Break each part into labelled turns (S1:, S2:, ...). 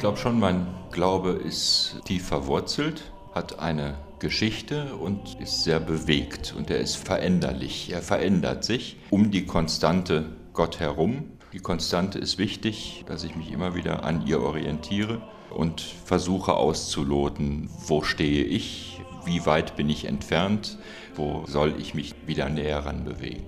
S1: glaube schon, mein Glaube ist tief verwurzelt, hat eine Geschichte und ist sehr bewegt und er ist veränderlich. Er verändert sich um die Konstante Gott herum. Die Konstante ist wichtig, dass ich mich immer wieder an ihr orientiere und versuche auszuloten, wo stehe ich, wie weit bin ich entfernt, wo soll ich mich wieder näher ran bewegen.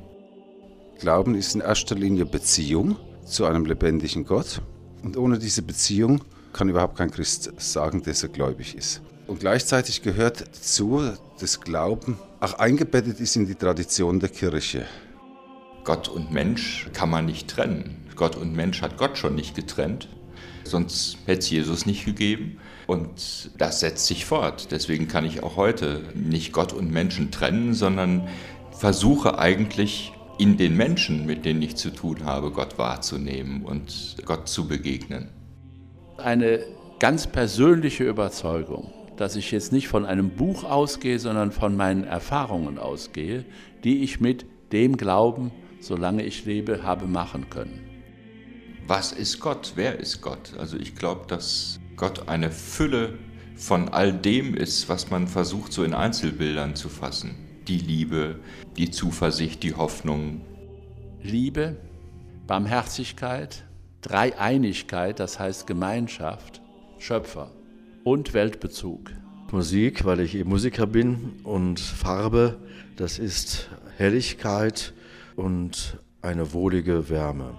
S2: Glauben ist in erster Linie Beziehung zu einem lebendigen Gott. Und ohne diese Beziehung kann überhaupt kein Christ sagen, dass er gläubig ist. Und gleichzeitig gehört dazu, dass Glauben auch eingebettet ist in die Tradition der Kirche.
S1: Gott und Mensch kann man nicht trennen. Gott und Mensch hat Gott schon nicht getrennt, sonst hätte es Jesus nicht gegeben. Und das setzt sich fort. Deswegen kann ich auch heute nicht Gott und Menschen trennen, sondern versuche eigentlich in den Menschen, mit denen ich zu tun habe, Gott wahrzunehmen und Gott zu begegnen.
S3: Eine ganz persönliche Überzeugung, dass ich jetzt nicht von einem Buch ausgehe, sondern von meinen Erfahrungen ausgehe, die ich mit dem Glauben, solange ich lebe, habe machen können.
S1: Was ist Gott? Wer ist Gott? Also ich glaube, dass Gott eine Fülle von all dem ist, was man versucht so in Einzelbildern zu fassen. Die Liebe, die Zuversicht, die Hoffnung.
S3: Liebe, Barmherzigkeit, Dreieinigkeit, das heißt Gemeinschaft, Schöpfer und Weltbezug.
S4: Musik, weil ich eben Musiker bin und Farbe, das ist Helligkeit und eine wohlige Wärme.